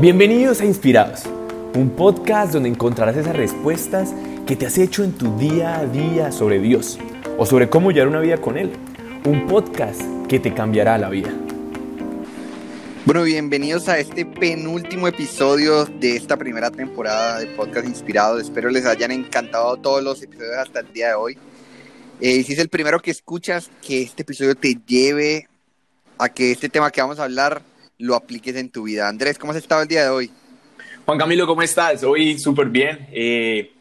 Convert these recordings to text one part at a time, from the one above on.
Bienvenidos a Inspirados, un podcast donde encontrarás esas respuestas que te has hecho en tu día a día sobre Dios o sobre cómo llevar una vida con Él. Un podcast que te cambiará la vida. Bueno, bienvenidos a este penúltimo episodio de esta primera temporada de Podcast Inspirados. Espero les hayan encantado todos los episodios hasta el día de hoy. Eh, si es el primero que escuchas, que este episodio te lleve a que este tema que vamos a hablar lo apliques en tu vida. Andrés, ¿cómo has estado el día de hoy? Juan Camilo, ¿cómo estás? Hoy súper bien. Eh,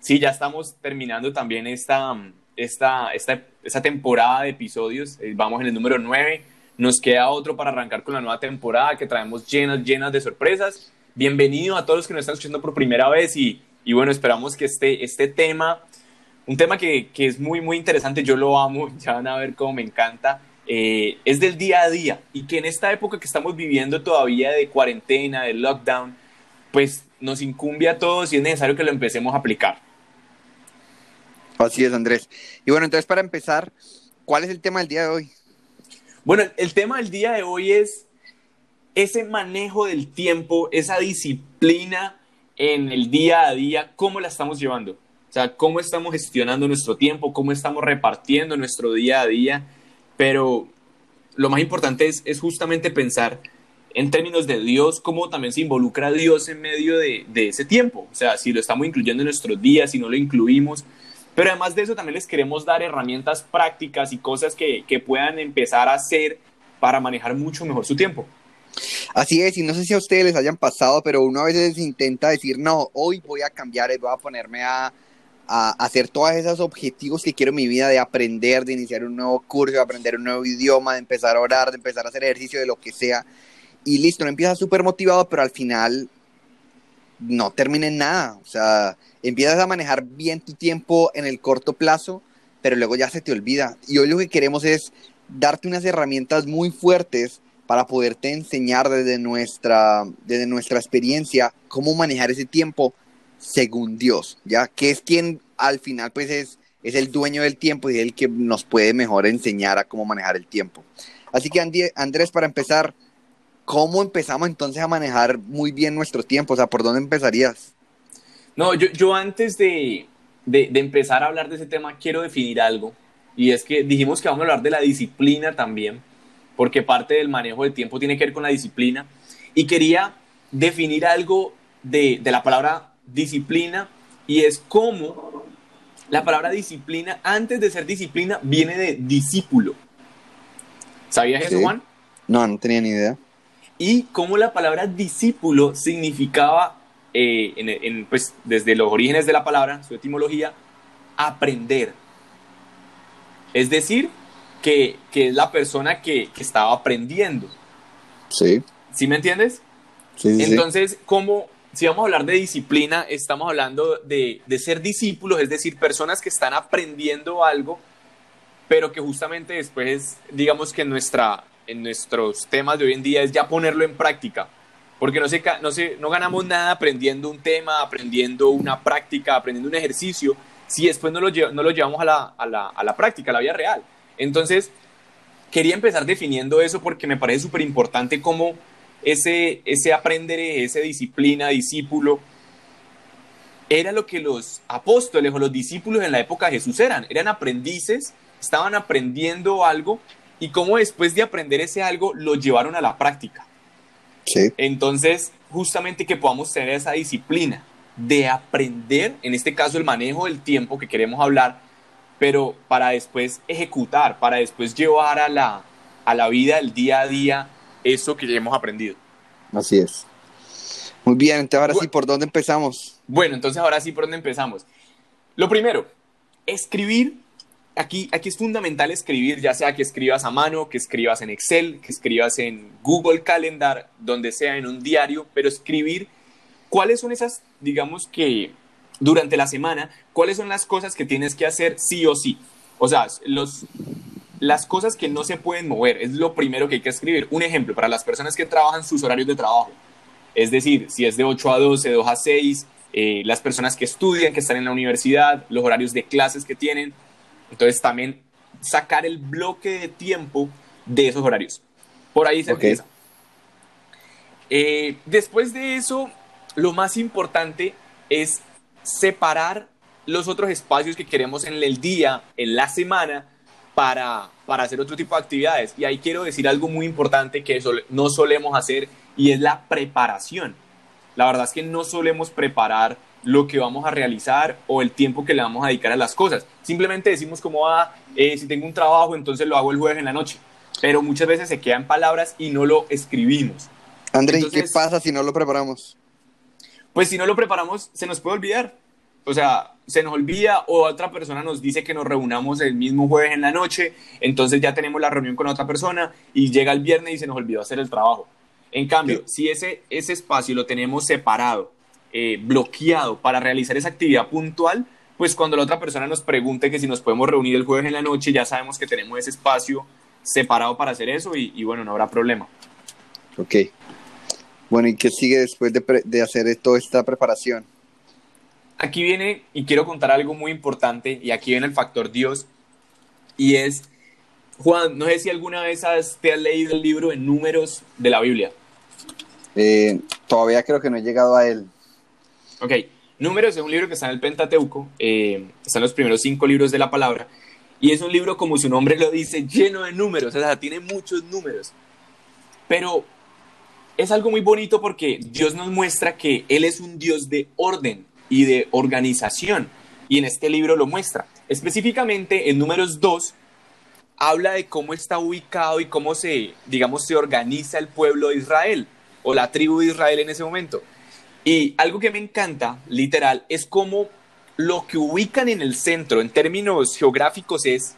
sí, ya estamos terminando también esta, esta, esta, esta temporada de episodios. Eh, vamos en el número 9. Nos queda otro para arrancar con la nueva temporada que traemos llenas, llenas de sorpresas. Bienvenido a todos los que nos están escuchando por primera vez y, y bueno, esperamos que este, este tema, un tema que, que es muy, muy interesante, yo lo amo, ya van a ver cómo me encanta, eh, es del día a día y que en esta época que estamos viviendo todavía de cuarentena, de lockdown, pues nos incumbe a todos y es necesario que lo empecemos a aplicar. Así es, Andrés. Y bueno, entonces para empezar, ¿cuál es el tema del día de hoy? Bueno, el tema del día de hoy es ese manejo del tiempo, esa disciplina en el día a día, ¿cómo la estamos llevando? O sea, cómo estamos gestionando nuestro tiempo, cómo estamos repartiendo nuestro día a día pero lo más importante es, es justamente pensar en términos de Dios, cómo también se involucra Dios en medio de, de, ese tiempo. O sea, si lo estamos incluyendo en nuestros días, si no lo incluimos. Pero además de eso, también les queremos dar herramientas prácticas y cosas que, que puedan empezar a hacer para manejar mucho mejor su tiempo. Así es, y no sé si a ustedes les hayan pasado, pero uno a veces intenta decir, no, hoy voy a cambiar, voy a ponerme a, a hacer todos esos objetivos que quiero en mi vida de aprender, de iniciar un nuevo curso, de aprender un nuevo idioma, de empezar a orar, de empezar a hacer ejercicio, de lo que sea. Y listo, no empiezas súper motivado, pero al final no termina en nada. O sea, empiezas a manejar bien tu tiempo en el corto plazo, pero luego ya se te olvida. Y hoy lo que queremos es darte unas herramientas muy fuertes para poderte enseñar desde nuestra, desde nuestra experiencia cómo manejar ese tiempo según Dios, ya que es quien al final pues es, es el dueño del tiempo y es el que nos puede mejor enseñar a cómo manejar el tiempo. Así que Andrés, para empezar, ¿cómo empezamos entonces a manejar muy bien nuestro tiempo? O sea, ¿por dónde empezarías? No, yo, yo antes de, de, de empezar a hablar de ese tema quiero definir algo. Y es que dijimos que vamos a hablar de la disciplina también, porque parte del manejo del tiempo tiene que ver con la disciplina. Y quería definir algo de, de la palabra disciplina y es como la palabra disciplina, antes de ser disciplina, viene de discípulo. ¿Sabías eso, Juan? No, no tenía ni idea. Y cómo la palabra discípulo significaba, eh, en, pues, desde los orígenes de la palabra, su etimología, aprender. Es decir, que, que es la persona que, que, estaba aprendiendo. Sí. ¿Sí me entiendes? Sí. sí Entonces, sí. ¿cómo, si vamos a hablar de disciplina, estamos hablando de, de, ser discípulos, es decir, personas que están aprendiendo algo, pero que justamente después, digamos que en, nuestra, en nuestros temas de hoy en día es ya ponerlo en práctica, porque no, se, no, se, no ganamos nada aprendiendo un tema, aprendiendo una práctica, aprendiendo un ejercicio, si después no lo, no lo llevamos a la, a, la, a la práctica, a la vida real. Entonces, quería empezar definiendo eso porque me parece súper importante cómo ese, ese aprender, esa disciplina, discípulo, era lo que los apóstoles o los discípulos en la época de Jesús eran. Eran aprendices, estaban aprendiendo algo y cómo después de aprender ese algo lo llevaron a la práctica. Sí. Entonces, justamente que podamos tener esa disciplina de aprender, en este caso el manejo del tiempo que queremos hablar, pero para después ejecutar, para después llevar a la, a la vida del día a día eso que ya hemos aprendido. Así es. Muy bien, entonces ahora bueno, sí, ¿por dónde empezamos? Bueno, entonces ahora sí, ¿por dónde empezamos? Lo primero, escribir. Aquí, aquí es fundamental escribir, ya sea que escribas a mano, que escribas en Excel, que escribas en Google Calendar, donde sea en un diario, pero escribir cuáles son esas, digamos que durante la semana, cuáles son las cosas que tienes que hacer sí o sí. O sea, los, las cosas que no se pueden mover es lo primero que hay que escribir. Un ejemplo para las personas que trabajan sus horarios de trabajo. Es decir, si es de 8 a 12, de 2 a 6, eh, las personas que estudian, que están en la universidad, los horarios de clases que tienen. Entonces también sacar el bloque de tiempo de esos horarios. Por ahí se okay. empieza. Eh, después de eso, lo más importante es separar los otros espacios que queremos en el día, en la semana, para, para hacer otro tipo de actividades. Y ahí quiero decir algo muy importante que no solemos hacer y es la preparación. La verdad es que no solemos preparar lo que vamos a realizar o el tiempo que le vamos a dedicar a las cosas. Simplemente decimos como, va ah, eh, si tengo un trabajo, entonces lo hago el jueves en la noche. Pero muchas veces se quedan palabras y no lo escribimos. André, ¿y qué pasa si no lo preparamos? Pues si no lo preparamos, se nos puede olvidar. O sea, se nos olvida o otra persona nos dice que nos reunamos el mismo jueves en la noche, entonces ya tenemos la reunión con otra persona y llega el viernes y se nos olvidó hacer el trabajo. En cambio, si ese, ese espacio lo tenemos separado eh, bloqueado para realizar esa actividad puntual, pues cuando la otra persona nos pregunte que si nos podemos reunir el jueves en la noche, ya sabemos que tenemos ese espacio separado para hacer eso y, bueno, no habrá problema. Ok. Bueno, ¿y qué sigue después de, de hacer toda esta preparación? Aquí viene, y quiero contar algo muy importante, y aquí viene el factor Dios, y es, Juan, no sé si alguna vez has, te has leído el libro en números de la Biblia. Eh, todavía creo que no he llegado a él. Ok, Números es un libro que está en el Pentateuco, eh, están los primeros cinco libros de la palabra, y es un libro, como su nombre lo dice, lleno de números, o sea, tiene muchos números. Pero es algo muy bonito porque Dios nos muestra que Él es un Dios de orden y de organización, y en este libro lo muestra. Específicamente en Números 2 habla de cómo está ubicado y cómo se, digamos, se organiza el pueblo de Israel o la tribu de Israel en ese momento. Y algo que me encanta, literal, es cómo lo que ubican en el centro en términos geográficos es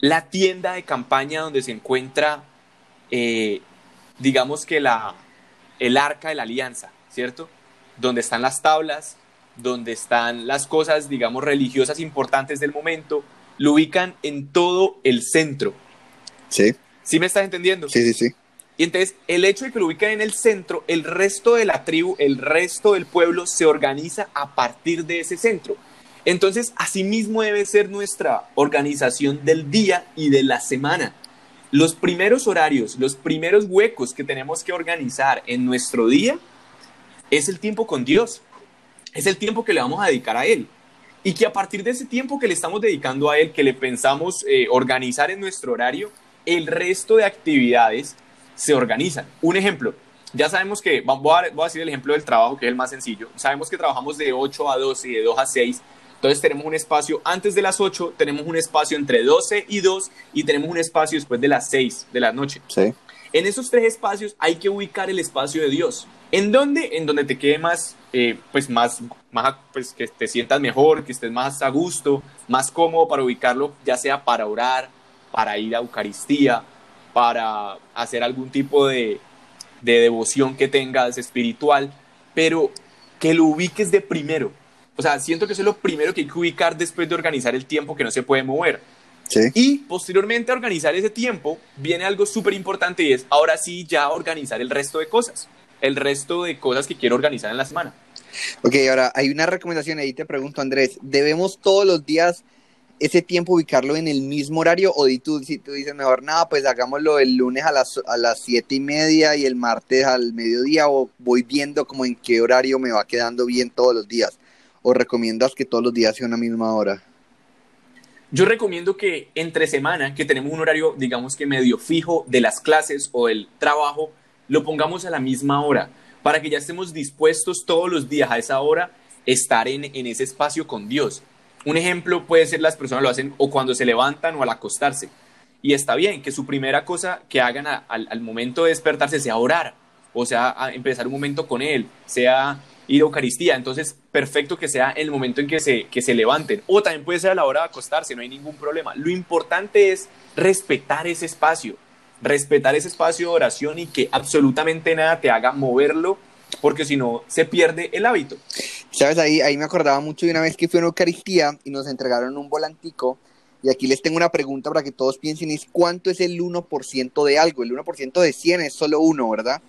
la tienda de campaña donde se encuentra, eh, digamos que la, el arca de la alianza, ¿cierto? Donde están las tablas, donde están las cosas, digamos, religiosas importantes del momento, lo ubican en todo el centro. Sí. ¿Sí me estás entendiendo? Sí, sí, sí. Y entonces el hecho de que lo ubiquen en el centro, el resto de la tribu, el resto del pueblo se organiza a partir de ese centro. Entonces, asimismo debe ser nuestra organización del día y de la semana. Los primeros horarios, los primeros huecos que tenemos que organizar en nuestro día es el tiempo con Dios. Es el tiempo que le vamos a dedicar a Él. Y que a partir de ese tiempo que le estamos dedicando a Él, que le pensamos eh, organizar en nuestro horario, el resto de actividades se organizan. Un ejemplo, ya sabemos que, voy a, decir el ejemplo del trabajo, que es el más sencillo. Sabemos que trabajamos de 8 a 12 y de 2 a 6. Entonces tenemos un espacio antes de las 8, tenemos un espacio entre 12 y 2 y tenemos un espacio después de las 6 de la noche. Sí. En esos tres espacios hay que ubicar el espacio de Dios. ¿En dónde? En donde te quede más, eh, pues más, más, pues que te sientas mejor, que estés más a gusto, más cómodo para ubicarlo, ya sea para orar, para ir a Eucaristía, para hacer algún tipo de, devoción que tengas espiritual, pero que lo ubiques de primero. O sea, siento que eso es lo primero que hay que ubicar después de organizar el tiempo que no se puede mover. Y posteriormente a organizar ese tiempo, viene algo súper importante y es ahora sí ya organizar el resto de cosas, el resto de cosas que quiero organizar en la semana. Ok, ahora hay una recomendación ahí, te pregunto Andrés, ¿debemos todos los días ese tiempo ubicarlo en el mismo horario o tú, si tú dices mejor nada, pues hagámoslo el lunes a las, a las siete y media y el martes al mediodía o voy viendo como en qué horario me va quedando bien todos los días o recomiendas que todos los días sea una misma hora? Yo recomiendo que entre semana, que tenemos un horario, digamos que medio fijo de las clases o el trabajo, lo pongamos a la misma hora, para que ya estemos dispuestos todos los días a esa hora estar en, en ese espacio con Dios. Un ejemplo puede ser las personas lo hacen o cuando se levantan o al acostarse. Y está bien que su primera cosa que hagan al, momento de despertarse sea orar, o sea, empezar un momento con Él, sea ir a Eucaristía. Entonces, perfecto que sea el momento en que se, que se levanten. O también puede ser a la hora de acostarse, no hay ningún problema. Lo importante es respetar ese espacio, respetar ese espacio de oración y que absolutamente nada te haga moverlo porque si no se pierde el hábito. Sabes, ahí, ahí me acordaba mucho de una vez que fui a una Eucaristía y nos entregaron un volantico. Y aquí les tengo una pregunta para que todos piensen, es cuánto es el 1% de algo. El 1% de 100 es solo uno, ¿verdad?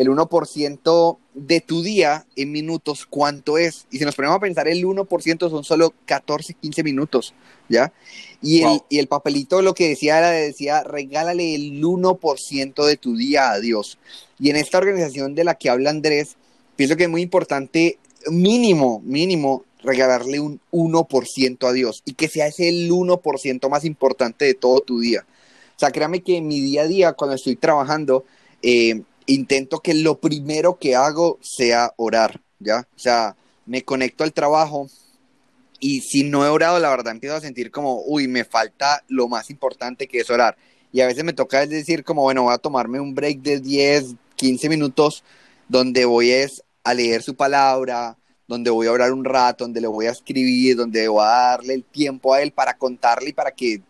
El 1% de tu día en minutos, ¿cuánto es? Y si nos ponemos a pensar, el 1% son solo 14, 15 minutos, ¿ya? Y, el, y el papelito lo que decía era, decía, regálale el 1% de tu día a Dios. Y en esta organización de la que habla Andrés, pienso que es muy importante, mínimo, mínimo, regalarle un 1% a Dios y que sea ese el 1% más importante de todo tu día. O sea, créame que en mi día a día, cuando estoy trabajando, eh, intento que lo primero que hago sea orar, ¿ya? O sea, me conecto al trabajo y si no he orado, la verdad empiezo a sentir como, uy, me falta lo más importante que es orar. Y a veces me toca decir como, bueno, voy a tomarme un break de 10, 15 minutos donde voy a leer su palabra, donde voy a orar un rato, donde le voy a escribir, donde voy a darle el tiempo a él para contarle y para que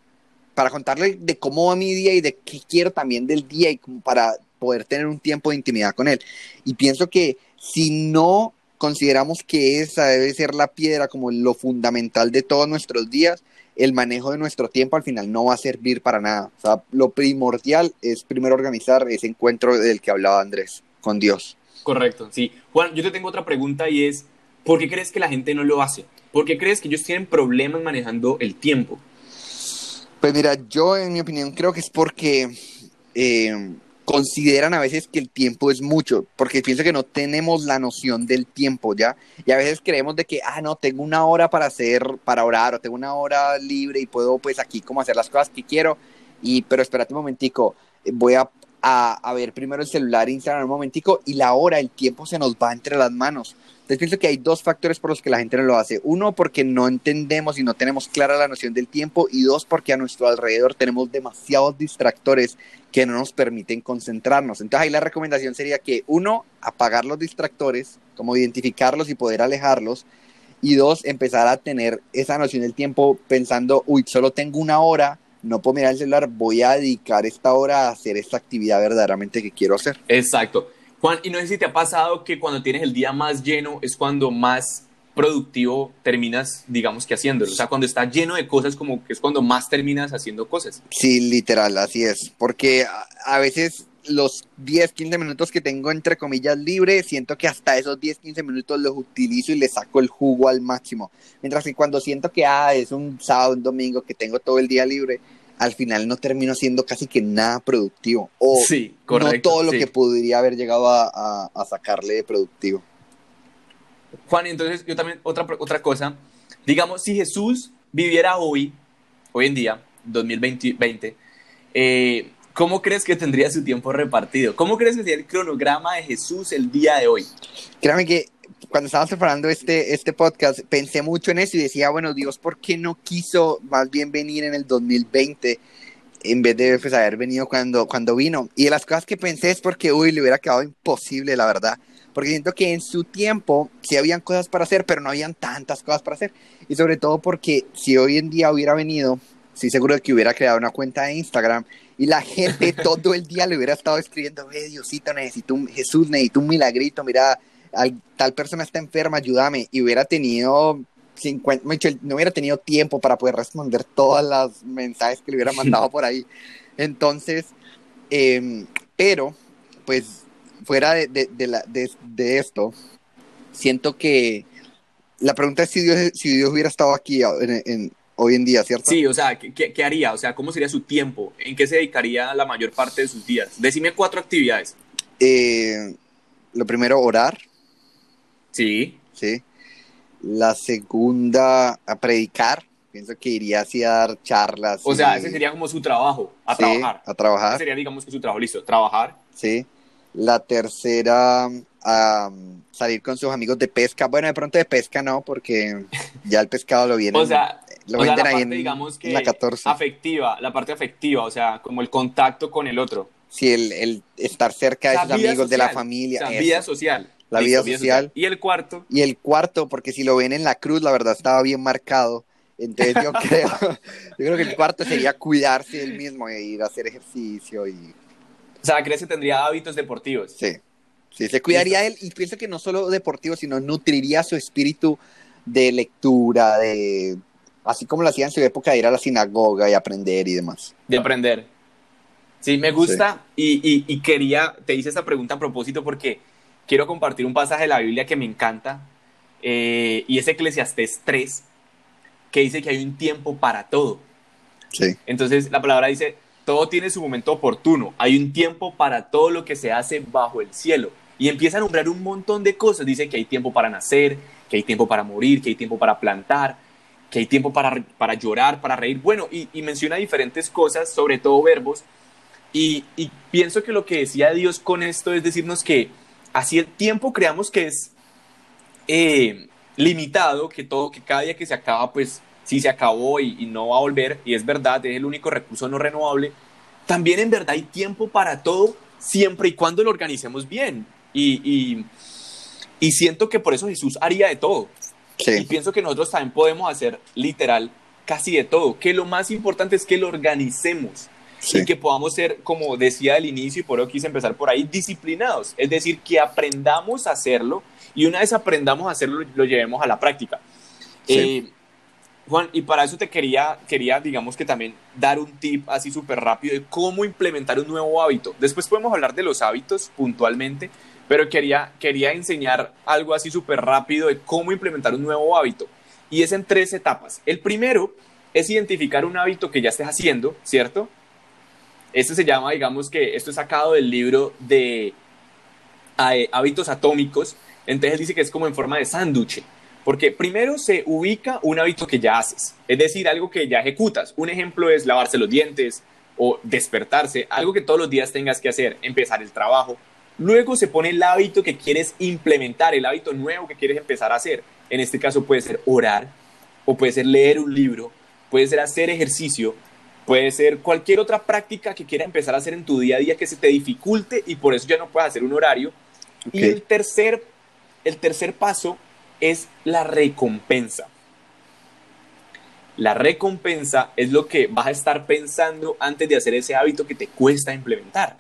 para contarle de cómo va mi día y de qué quiero también del día y como para poder tener un tiempo de intimidad con él. Y pienso que si no consideramos que esa debe ser la piedra como lo fundamental de todos nuestros días, el manejo de nuestro tiempo al final no va a servir para nada. O sea, lo primordial es primero organizar ese encuentro del que hablaba Andrés con Dios. Correcto, sí. Juan, yo te tengo otra pregunta y es, ¿Por qué crees que la gente no lo hace? ¿Por qué crees que ellos tienen problemas manejando el tiempo? Pues mira, yo en mi opinión creo que es porque eh, consideran a veces que el tiempo es mucho, porque pienso que no tenemos la noción del tiempo, ¿ya? Y a veces creemos de que, ah, no, tengo una hora para hacer, para orar, o tengo una hora libre y puedo pues aquí como hacer las cosas que quiero, y pero espérate un momentico, voy a, a ver primero el celular, Instagram un momentico, y la hora, el tiempo se nos va entre las manos. Entonces pienso que hay dos factores por los que la gente no lo hace. Uno, porque no entendemos y no tenemos clara la noción del tiempo. Y dos, porque a nuestro alrededor tenemos demasiados distractores que no nos permiten concentrarnos. Entonces ahí la recomendación sería que uno, apagar los distractores, como identificarlos y poder alejarlos. Y dos, empezar a tener esa noción del tiempo pensando, uy, solo tengo una hora, no puedo mirar el celular, voy a dedicar esta hora a hacer esta actividad verdaderamente que quiero hacer. Exacto. Juan, y no sé si te ha pasado que cuando tienes el día más lleno es cuando más productivo terminas, digamos que haciéndolo. O sea, cuando está lleno de cosas, como que es cuando más terminas haciendo cosas. Sí, literal, así es. Porque a, veces los 10, 15 minutos que tengo entre comillas libre, siento que hasta esos 10, 15 minutos los utilizo y le saco el jugo al máximo. Mientras que cuando siento que ah, es un sábado, un domingo, que tengo todo el día libre, al final no termino siendo casi que nada productivo. O sí, no todo lo que podría haber llegado a, sacarle de productivo. Juan, entonces yo también, otra, otra cosa, digamos, si Jesús viviera hoy, hoy en día, 2020, eh, ¿cómo crees que tendría su tiempo repartido? ¿Cómo crees que sería el cronograma de Jesús el día de hoy? Créame que cuando estábamos preparando este, este podcast, pensé mucho en eso y decía, bueno, Dios, ¿por qué no quiso más bien venir en el 2020 en vez de pues, haber venido cuando, cuando vino? Y de las cosas que pensé es porque, uy, le hubiera quedado imposible, la verdad. Porque siento que en su tiempo sí habían cosas para hacer, pero no habían tantas cosas para hacer. Y sobre todo porque si hoy en día hubiera venido, estoy seguro de que hubiera creado una cuenta de Instagram y la gente todo el día le hubiera estado escribiendo, ve Diosito, necesito un Jesús, necesito un milagrito, mira, tal persona está enferma, ayúdame, y hubiera tenido 50, no hubiera tenido tiempo para poder responder todas las mensajes que le hubiera mandado por ahí. Entonces, em, pero, pues, fuera de, de, la, de, esto, siento que la pregunta es si Dios, si Dios hubiera estado aquí en, hoy en día, ¿cierto? Sí, o sea, ¿qué, ¿qué, haría? O sea, ¿cómo sería su tiempo? ¿En qué se dedicaría la mayor parte de sus días? Decime cuatro actividades. Eh, lo primero, orar. Sí. Sí. La segunda, a predicar. Pienso que iría así a dar charlas. O sea, ese sería como su trabajo, a trabajar. A trabajar. sería, digamos, que su trabajo, listo, trabajar. Sí. La tercera, a salir con sus amigos de pesca. Bueno, de pronto de pesca no, porque ya el pescado lo viene. o sea, lo la parte, digamos que la 14. afectiva, la parte afectiva, o sea, como el contacto con el otro. Sí, el, estar cerca de sus amigos, de la familia. O vida social la vida social. ¿Y el cuarto? Y el cuarto, porque si lo ven en la cruz, la verdad estaba bien marcado. Entonces yo creo, yo creo que el cuarto sería cuidarse del mismo e ir a hacer ejercicio y... O sea, ¿crees que tendría hábitos deportivos? Sí, sí, se cuidaría él y pienso que no solo deportivo, sino nutriría su espíritu de lectura, de... Así como lo hacía en su época de ir a la sinagoga y aprender y demás. De aprender. Sí, me gusta Y, y, y quería, te hice esta pregunta a propósito porque quiero compartir un pasaje de la Biblia que me encanta eh, y es Eclesiastés 3, que dice que hay un tiempo para todo. Sí. Entonces la palabra dice, todo tiene su momento oportuno, hay un tiempo para todo lo que se hace bajo el cielo. Y empieza a nombrar un montón de cosas. Dice que hay tiempo para nacer, que hay tiempo para morir, que hay tiempo para plantar, que hay tiempo para, para llorar, para reír. Bueno, y, menciona diferentes cosas, sobre todo verbos. Y, pienso que lo que decía Dios con esto es decirnos que así el tiempo creamos que es eh, limitado, que todo, que cada día que se acaba, pues sí se acabó y, y, no va a volver, y es verdad, es el único recurso no renovable. También en verdad hay tiempo para todo, siempre y cuando lo organicemos bien. Y, y, y siento que por eso Jesús haría de todo. Y pienso que nosotros también podemos hacer literal casi de todo, que lo más importante es que lo organicemos y que podamos ser, como decía al inicio y por eso quise empezar por ahí, disciplinados, es decir, que aprendamos a hacerlo y una vez aprendamos a hacerlo, lo llevemos a la práctica. Eh, Juan, y para eso te quería, quería, digamos que también dar un tip así súper rápido de cómo implementar un nuevo hábito. Después podemos hablar de los hábitos puntualmente, pero quería, quería enseñar algo así súper rápido de cómo implementar un nuevo hábito. Y es en tres etapas. El primero es identificar un hábito que ya estés haciendo, ¿cierto? Este se llama, digamos que esto es sacado del libro de hábitos atómicos. Entonces dice que es como en forma de sándwich. Porque primero se ubica un hábito que ya haces, es decir, algo que ya ejecutas. Un ejemplo es lavarse los dientes o despertarse, algo que todos los días tengas que hacer, empezar el trabajo, Luego se pone el hábito que quieres implementar, el hábito nuevo que quieres empezar a hacer. En este caso puede ser orar, o puede ser leer un libro, puede ser hacer ejercicio, puede ser cualquier otra práctica que quieras empezar a hacer en tu día a día que se te dificulte y por eso ya no puedes hacer un horario. Y el tercer, el tercer paso es la recompensa. La recompensa es lo que vas a estar pensando antes de hacer ese hábito que te cuesta implementar.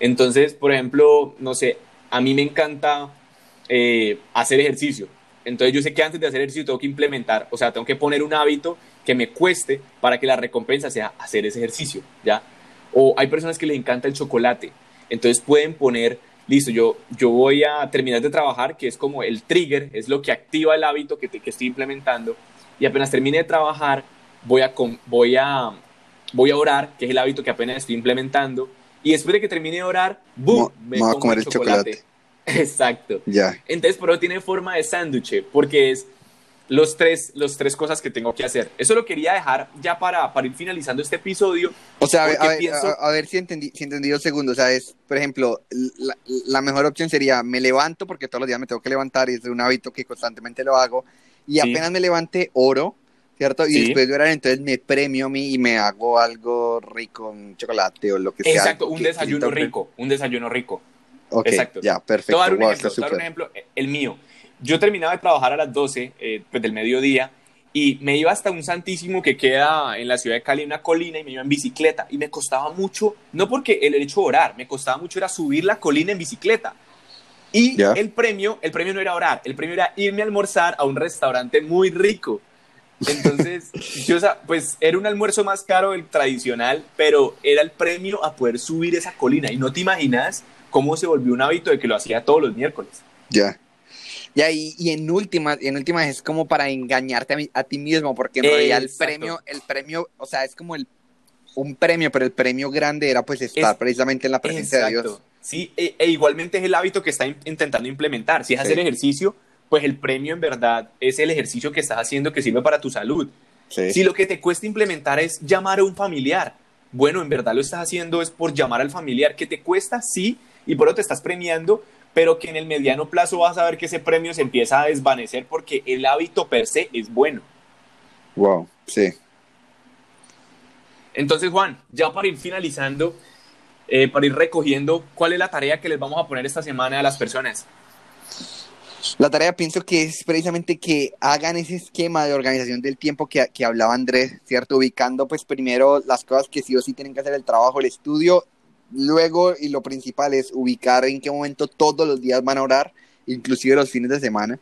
Entonces, por ejemplo, no sé, a mí me encanta eh, hacer ejercicio. Entonces yo sé que antes de hacer ejercicio tengo que implementar, o sea, tengo que poner un hábito que me cueste para que la recompensa sea hacer ese ejercicio, ¿ya? O hay personas que les encanta el chocolate, entonces pueden poner, listo, yo, yo voy a terminar de trabajar, que es como el trigger, es lo que activa el hábito que, que estoy implementando, y apenas termine de trabajar, voy a, voy, a, voy a orar, que es el hábito que apenas estoy implementando, y después de que termine de orar, ¡boom! Me, voy a comer el chocolate. Exacto. Ya. Entonces, por eso tiene forma de sándwich, porque es los tres, los tres cosas que tengo que hacer. Eso lo quería dejar ya para, para ir finalizando este episodio. O sea, a ver, a, ver, si, entendí, si entendí dos segundos. O sea, es, por ejemplo, la, mejor opción sería me levanto, porque todos los días me tengo que levantar y es un hábito que constantemente lo hago. Y apenas me levante, oro, ¿cierto? Y después de orar, entonces me premio a mí y me hago algo rico, un chocolate o lo que sea. Exacto, un desayuno rico, un desayuno rico. Exacto. Ya, perfecto. Te un, ejemplo, un ejemplo, el mío. Yo terminaba de trabajar a las 12 eh, pues del mediodía y me iba hasta un santísimo que queda en la ciudad de Cali, una colina, y me iba en bicicleta. Y me costaba mucho, no porque el hecho de orar, me costaba mucho era subir la colina en bicicleta. Y el premio, el premio no era orar, el premio era irme a almorzar a un restaurante muy rico. Entonces, yo, pues era un almuerzo más caro del tradicional, pero era el premio a poder subir esa colina. Y no te imaginas cómo se volvió un hábito de que lo hacía todos los miércoles. Ya. Ya, y, y, en últimas, en últimas es como para engañarte a, ti mismo, porque en realidad el premio, el premio, o sea, es como el un premio, pero el premio grande era pues estar precisamente en la presencia de Dios. Sí, e, e, igualmente es el hábito que está intentando implementar. Si es hacer ejercicio, pues el premio en verdad es el ejercicio que estás haciendo que sirve para tu salud. Si lo que te cuesta implementar es llamar a un familiar, bueno, en verdad lo estás haciendo es por llamar al familiar, que te cuesta, sí, y por eso te estás premiando, pero que en el mediano plazo vas a ver que ese premio se empieza a desvanecer porque el hábito per se es bueno. Wow, sí. Entonces, Juan, ya para ir finalizando, eh, para ir recogiendo, ¿cuál es la tarea que les vamos a poner esta semana a las personas? La tarea pienso que es precisamente que hagan ese esquema de organización del tiempo que, que, hablaba Andrés, ¿cierto? Ubicando pues primero las cosas que sí o sí tienen que hacer el trabajo, el estudio, luego y lo principal es ubicar en qué momento todos los días van a orar, inclusive los fines de semana,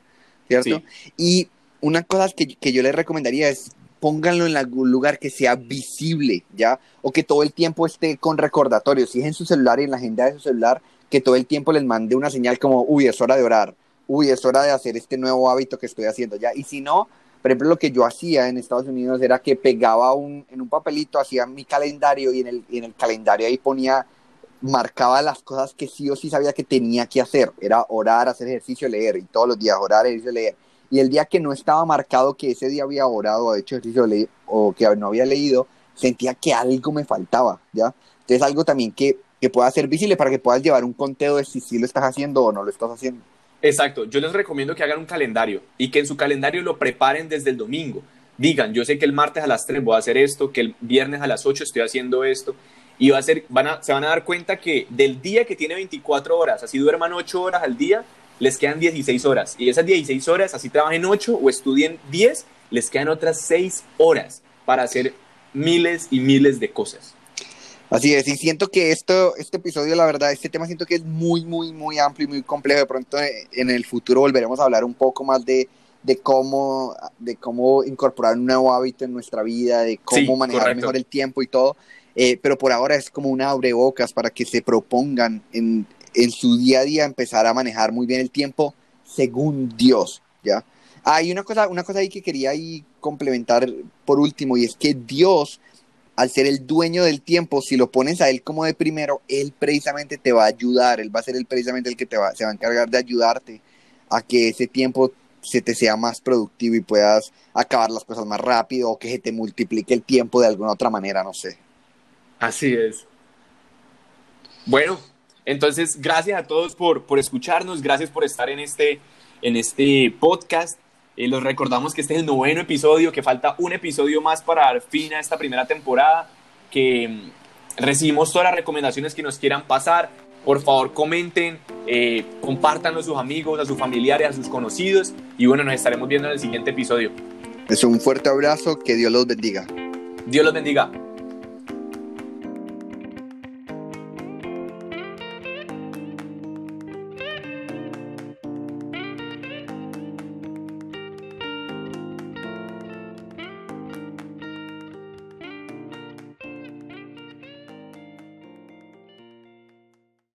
¿cierto? Y una cosa que, que yo les recomendaría es pónganlo en algún lugar que sea visible, ¿ya? O que todo el tiempo esté con recordatorios, si es en su celular y en la agenda de su celular, que todo el tiempo les mande una señal como, uy, es hora de orar uy, es hora de hacer este nuevo hábito que estoy haciendo ya. Y si no, Por ejemplo, lo que yo hacía en Estados Unidos era que pegaba un, en un papelito, hacía mi calendario y en el, en el calendario ahí ponía, marcaba las cosas que sí o sí sabía que tenía que hacer. Era orar, hacer ejercicio, leer. Y todos los días orar, ejercicio, leer. Y el día que no estaba marcado que ese día había orado o hecho ejercicio o que no había leído, sentía que algo me faltaba, ¿ya? Entonces algo también que, que pueda ser visible para que puedas llevar un conteo de si sí lo estás haciendo o no lo estás haciendo. Exacto, yo les recomiendo que hagan un calendario y que en su calendario lo preparen desde el domingo. Digan, yo sé que el martes a las 3 voy a hacer esto, que el viernes a las 8 estoy haciendo esto, y va a ser, van a, se van a dar cuenta que del día que tiene 24 horas, así duerman 8 horas al día, les quedan 16 horas. Y esas 16 horas, así trabajen 8 o estudien 10, les quedan otras 6 horas para hacer miles y miles de cosas. Así es, y siento que esto, este episodio, la verdad, este tema siento que es muy, muy, muy amplio y muy complejo. De pronto eh, en el futuro volveremos a hablar un poco más de, de cómo, de cómo incorporar un nuevo hábito en nuestra vida, de cómo manejar mejor el tiempo y todo. Eh, pero por ahora es como una abrebocas para que se propongan en, en su día a día empezar a manejar muy bien el tiempo según Dios, ¿ya? Hay una cosa, una cosa ahí que quería ahí complementar por último, y es que Dios al ser el dueño del tiempo, si lo pones a él como de primero, él precisamente te va a ayudar, él va a ser el precisamente el que te va, se va a encargar de ayudarte a que ese tiempo se te sea más productivo y puedas acabar las cosas más rápido o que se te multiplique el tiempo de alguna otra manera, no sé. Así es. Bueno, entonces gracias a todos por, por escucharnos, gracias por estar en este, en este podcast. Eh, los recordamos que este es el noveno episodio, que falta un episodio más para dar fin a esta primera temporada, que mm, recibimos todas las recomendaciones que nos quieran pasar. Por favor, comenten, eh, compartan a sus amigos, a sus familiares, a sus conocidos. Y bueno, nos estaremos viendo en el siguiente episodio. Es un fuerte abrazo, que Dios los bendiga. Dios los bendiga.